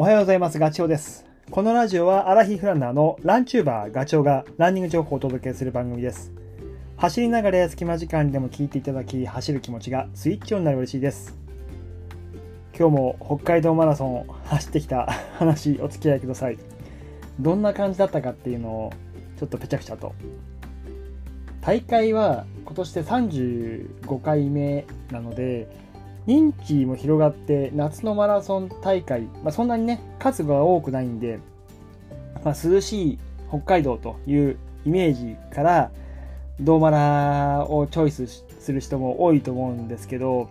おはようございます。ガチョウです。このラジオはアラヒフランナーのランチューバーガチョウがランニング情報をお届けする番組です。走りながら隙間時間でも聞いていただき、走る気持ちがスイッチオンになる嬉しいです。今日も北海道マラソンを走ってきた話お付き合いください。どんな感じだったかっていうのをちょっとぺちゃくちゃと。大会は今年で35回目なので、認知も広がって夏のマラソン大会、まあ、そんなにね数が多くないんで、まあ、涼しい北海道というイメージからドーマラをチョイスする人も多いと思うんですけど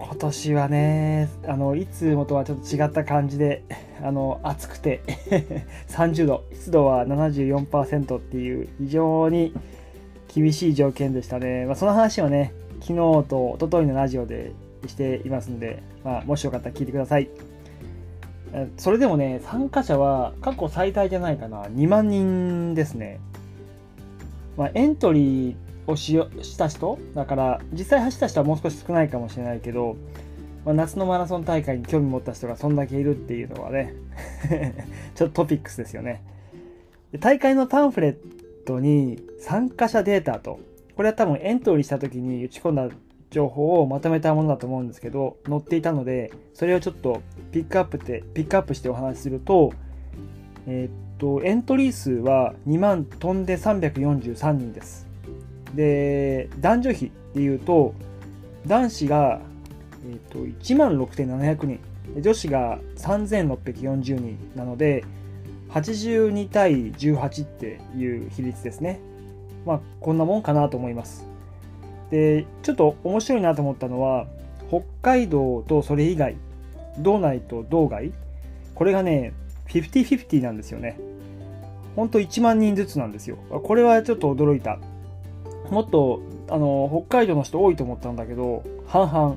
今年はねあのいつもとはちょっと違った感じで あの暑くて 30度湿度は74%っていう非常に厳しい条件でしたね、まあ、その話はね昨日と一昨日のラジオでしていますんで、まあ、もしよかったら聞いてください。それでもね、参加者は過去最大じゃないかな、2万人ですね。まあ、エントリーをしした人？だから、実際走った人はもう少し少ないかもしれないけど、まあ、夏のマラソン大会に興味持った人がそんだけいるっていうのはね、ちょっとトピックスですよね。大会のパンフレットに参加者データと、これは多分エントリーした時に打ち込んだ情報をまとめたものだと思うんですけど、載っていたので、それをちょっとピックアップって、ピックアップしてお話しすると、え、っと、エントリー数は2万飛んで343人です。で、男女比でいうと、男子が、え、っと1万6700人、女子が3640人なので、82対18っていう比率ですね。まあ、こんなもんかなと思います。でちょっと面白いなと思ったのは北海道とそれ以外道内と道外これがね50-50なんですよね。ほんと1万人ずつなんですよ。これはちょっと驚いた。もっとあの北海道の人多いと思ったんだけど半々。っ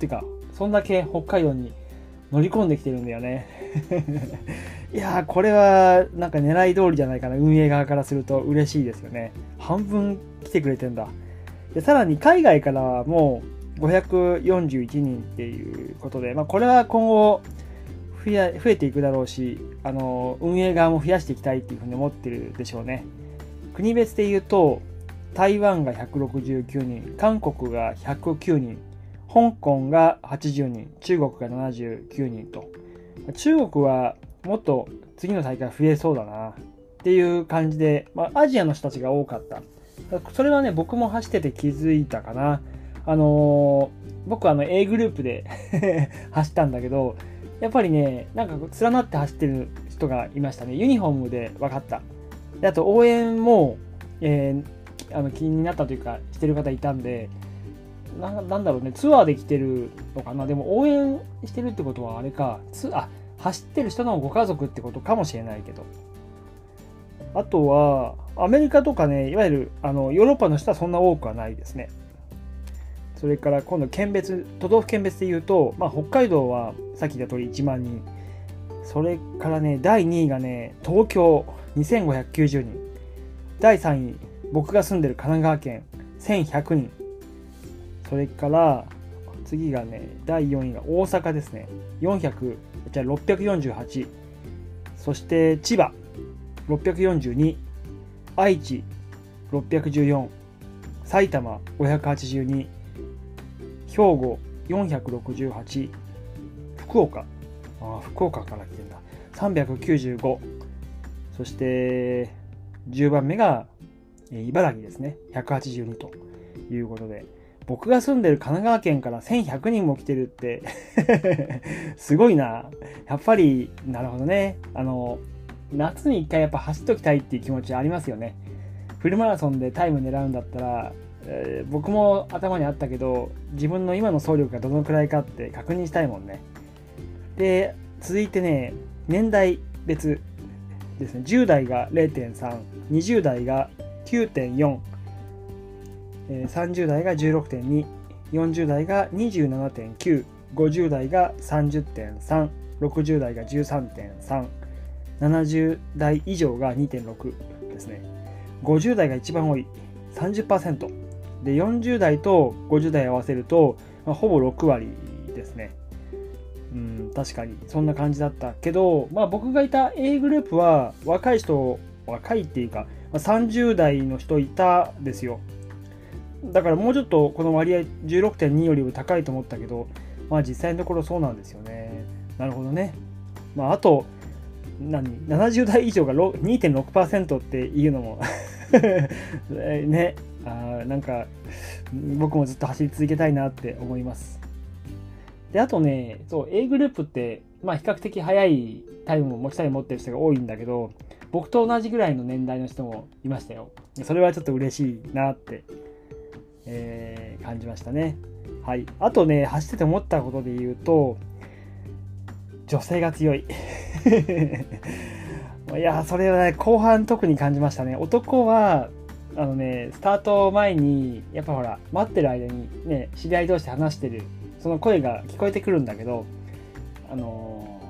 ていうかそんだけ北海道に乗り込んできてるんだよね。いやこれはなんか狙い通りじゃないかな。運営側からすると嬉しいですよね。半分来てくれてんだ。でさらに海外からはもう541人っていうことで、まあ、これは今後増や増えていくだろうしあの運営側も増やしていきたいっていうふうに思ってるでしょうね。国別で言うと台湾が169人韓国が109人香港が80人中国が79人と。中国はもっと次の大会増えそうだなっていう感じで、まあ、アジアの人たちが多かった。それはね、僕も走ってて気づいたかな。あのー、僕あの A グループで 走ったんだけど、やっぱりね、なんか連なって走ってる人がいましたね。ユニフォームで分かった。であと応援も、えー、あの気になったというか、してる方いたんで、ななんだろうね、ツアーで来てるのかな。でも応援してるってことはあれか、つあ、走ってる人のご家族ってことかもしれないけど。あとは、アメリカとかね、いわゆるあのヨーロッパの人はそんな多くはないですね。それから今度県別、都道府県別で言うと、まあ、北海道はさっき言った通り1万人。それからね、第2位がね、東京2590人。第3位、僕が住んでる神奈川県1100人。それから、次がね、第4位が大阪ですね。400、じゃあ648。そして千葉642。愛知614埼玉582兵庫468福岡。あ福岡から来てんだ。395そして10番目が茨城ですね。182ということで。僕が住んでる神奈川県から1100人も来てるって すごいな。やっぱりなるほどね。あの夏に一回やっぱ走っときたいっていう気持ちありますよね。フルマラソンでタイム狙うんだったら、えー、僕も頭にあったけど、自分の今の走力がどのくらいかって確認したいもんね。で、続いてね、年代別ですね。10代が0.3、20代が9.4、えー、30代が16.2、40代が27.9、50代が30.3、60代が13.3、70代以上が2.6ですね。50代が一番多い30%。で、40代と50代合わせると、まあ、ほぼ6割ですね。うん、確かにそんな感じだったけど、まあ、僕がいた A グループは若い人若いっていうか、まあ、30代の人いたですよだからもうちょっとこの割合16.2よりも高いと思ったけどまあ実際のところそうなんですよねなるほどねまああと何？70代以上が2.6%っていうのも。ね。あなんか僕もずっと走り続けたいなって思います。であとねそう A グループってまあ比較的速いタイムを持ちたい持ってる人が多いんだけど僕と同じぐらいの年代の人もいましたよ。それはちょっと嬉しいなって、えー、感じましたね。はい。あとね走ってて思ったことで言うと女性が強い。いやそれはね後半特に感じましたね。男はあのねスタート前にやっぱほら待ってる間にね知り合い同士で話してるその声が聞こえてくるんだけどあの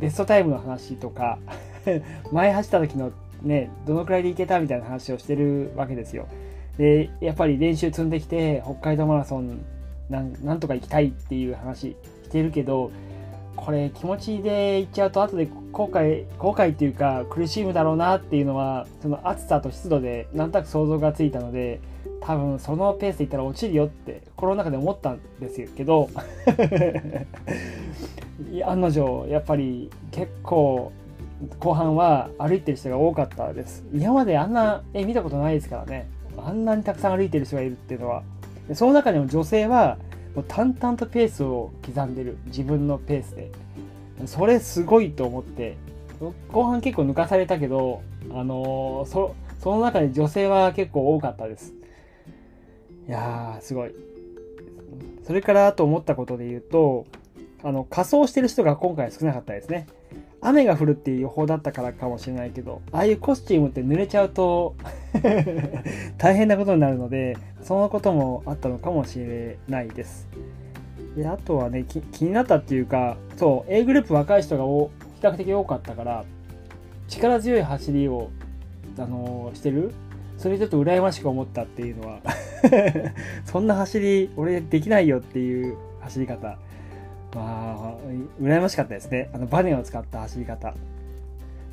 ベストタイムの話とか 前走った時のねどのくらいで行けたみたいな話をしてるわけですよ。でやっぱり練習積んできて北海道マラソンなんとか行きたいっていう話してるけどこれ気持ちで行っちゃうと後で後悔後悔っていうか苦しむだろうなっていうのはその暑さと湿度でなんとなく想像がついたので多分そのペースでいったら落ちるよって心の中で思ったんですけど。案の定やっぱり結構後半は歩いてる人が多かったです。今まであんな絵見たことないですからね。あんなにたくさん歩いてる人がいるっていうのは。その中でも女性はもう淡々とペースを刻んでる自分のペースで。それすごいと思って。後半結構抜かされたけどあのー、そその中で女性は結構多かったです。いやーすごい。それからと思ったことで言うとあの仮装してる人が今回少なかったですね。雨が降るっていう予報だったからかもしれないけどああいうコスチュームって濡れちゃうと 大変なことになるのでそのこともあったのかもしれないです。であとはね気になったっていうかそう A グループ若い人が比較的多かったから力強い走りを、あのー、してる？それちょっと羨ましく思ったっていうのは そんな走り俺できないよっていう走り方。まあ羨ましかったですね。あのバネを使った走り方。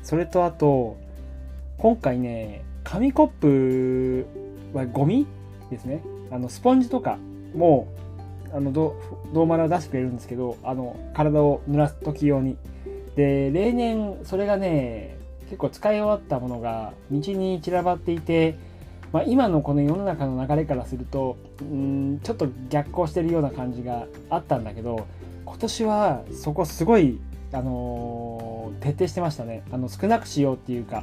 それとあと今回ね紙コップはゴミですね。あのスポンジとかもあの銅丸を出してくれるんですけどあの体を濡らす時用に。で例年それがね結構使い終わったものが道に散らばっていて、まあ、今のこの世の中の流れからするとうんちょっと逆行してるような感じがあったんだけど今年はそこすごい、あのー、徹底してましたね。あの少なくしようっていうか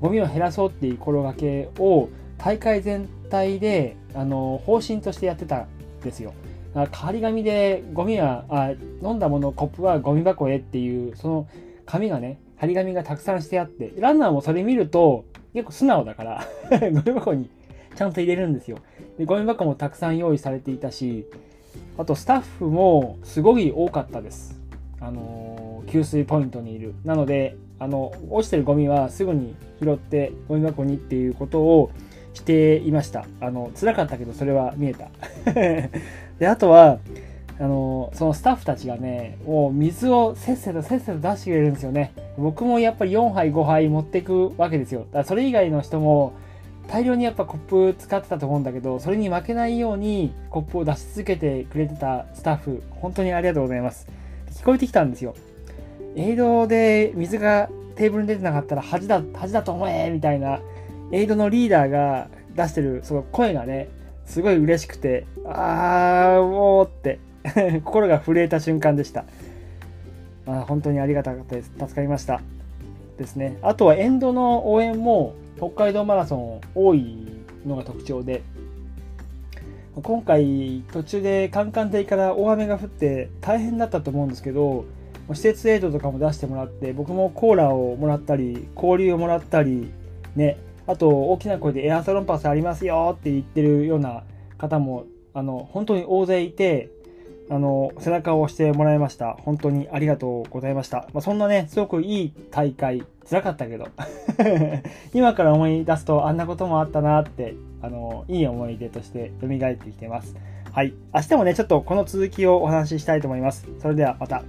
ゴミを減らそうっていう心がけを大会全体で、あのー、方針としてやってたんですよ。代わり紙でゴミはあ飲んだものコップはゴミ箱へっていうその紙がね張り紙がたくさんしてあってランナーもそれ見ると結構素直だから ゴミ箱にちゃんと入れるんですよ。でゴミ箱もたくさん用意されていたしあとスタッフもすごい多かったです。あの給水ポイントにいる。なので、あの、落ちてるゴミはすぐに拾ってゴミ箱にっていうことをしていました。あの、辛かったけどそれは見えた。で、あとは、あの、そのスタッフたちがね、もう水をせっせとせっせと出してくれるんですよね。僕もやっぱり4杯5杯持っていくわけですよ。だからそれ以外の人も、大量にやっぱコップ使ってたと思うんだけど、それに負けないようにコップを出し続けてくれてたスタッフ、本当にありがとうございます。聞こえてきたんですよ。エイドで水がテーブルに出てなかったら恥だ、恥だと思えみたいな、エイドのリーダーが出してるその声がね、すごい嬉しくて、あー、もうって 心が震えた瞬間でした。まあ、本当にありがたかったです。助かりました。ですね。あとはエンドの応援も北海道マラソン多いのが特徴で、今回途中でカンカン台から大雨が降って大変だったと思うんですけど、施設エイドとかも出してもらって、僕もコーラをもらったり、氷をもらったり、ね、あと大きな声でエアソロンパスありますよって言ってるような方も、あの、本当に大勢いて、あの、背中を押してもらいました。本当にありがとうございました。まあ、そんなね、すごくいい大会、辛かったけど、今から思い出すとあんなこともあったなって、あの、いい思い出として蘇ってきてます。はい。明日もね、ちょっとこの続きをお話ししたいと思います。それではまた。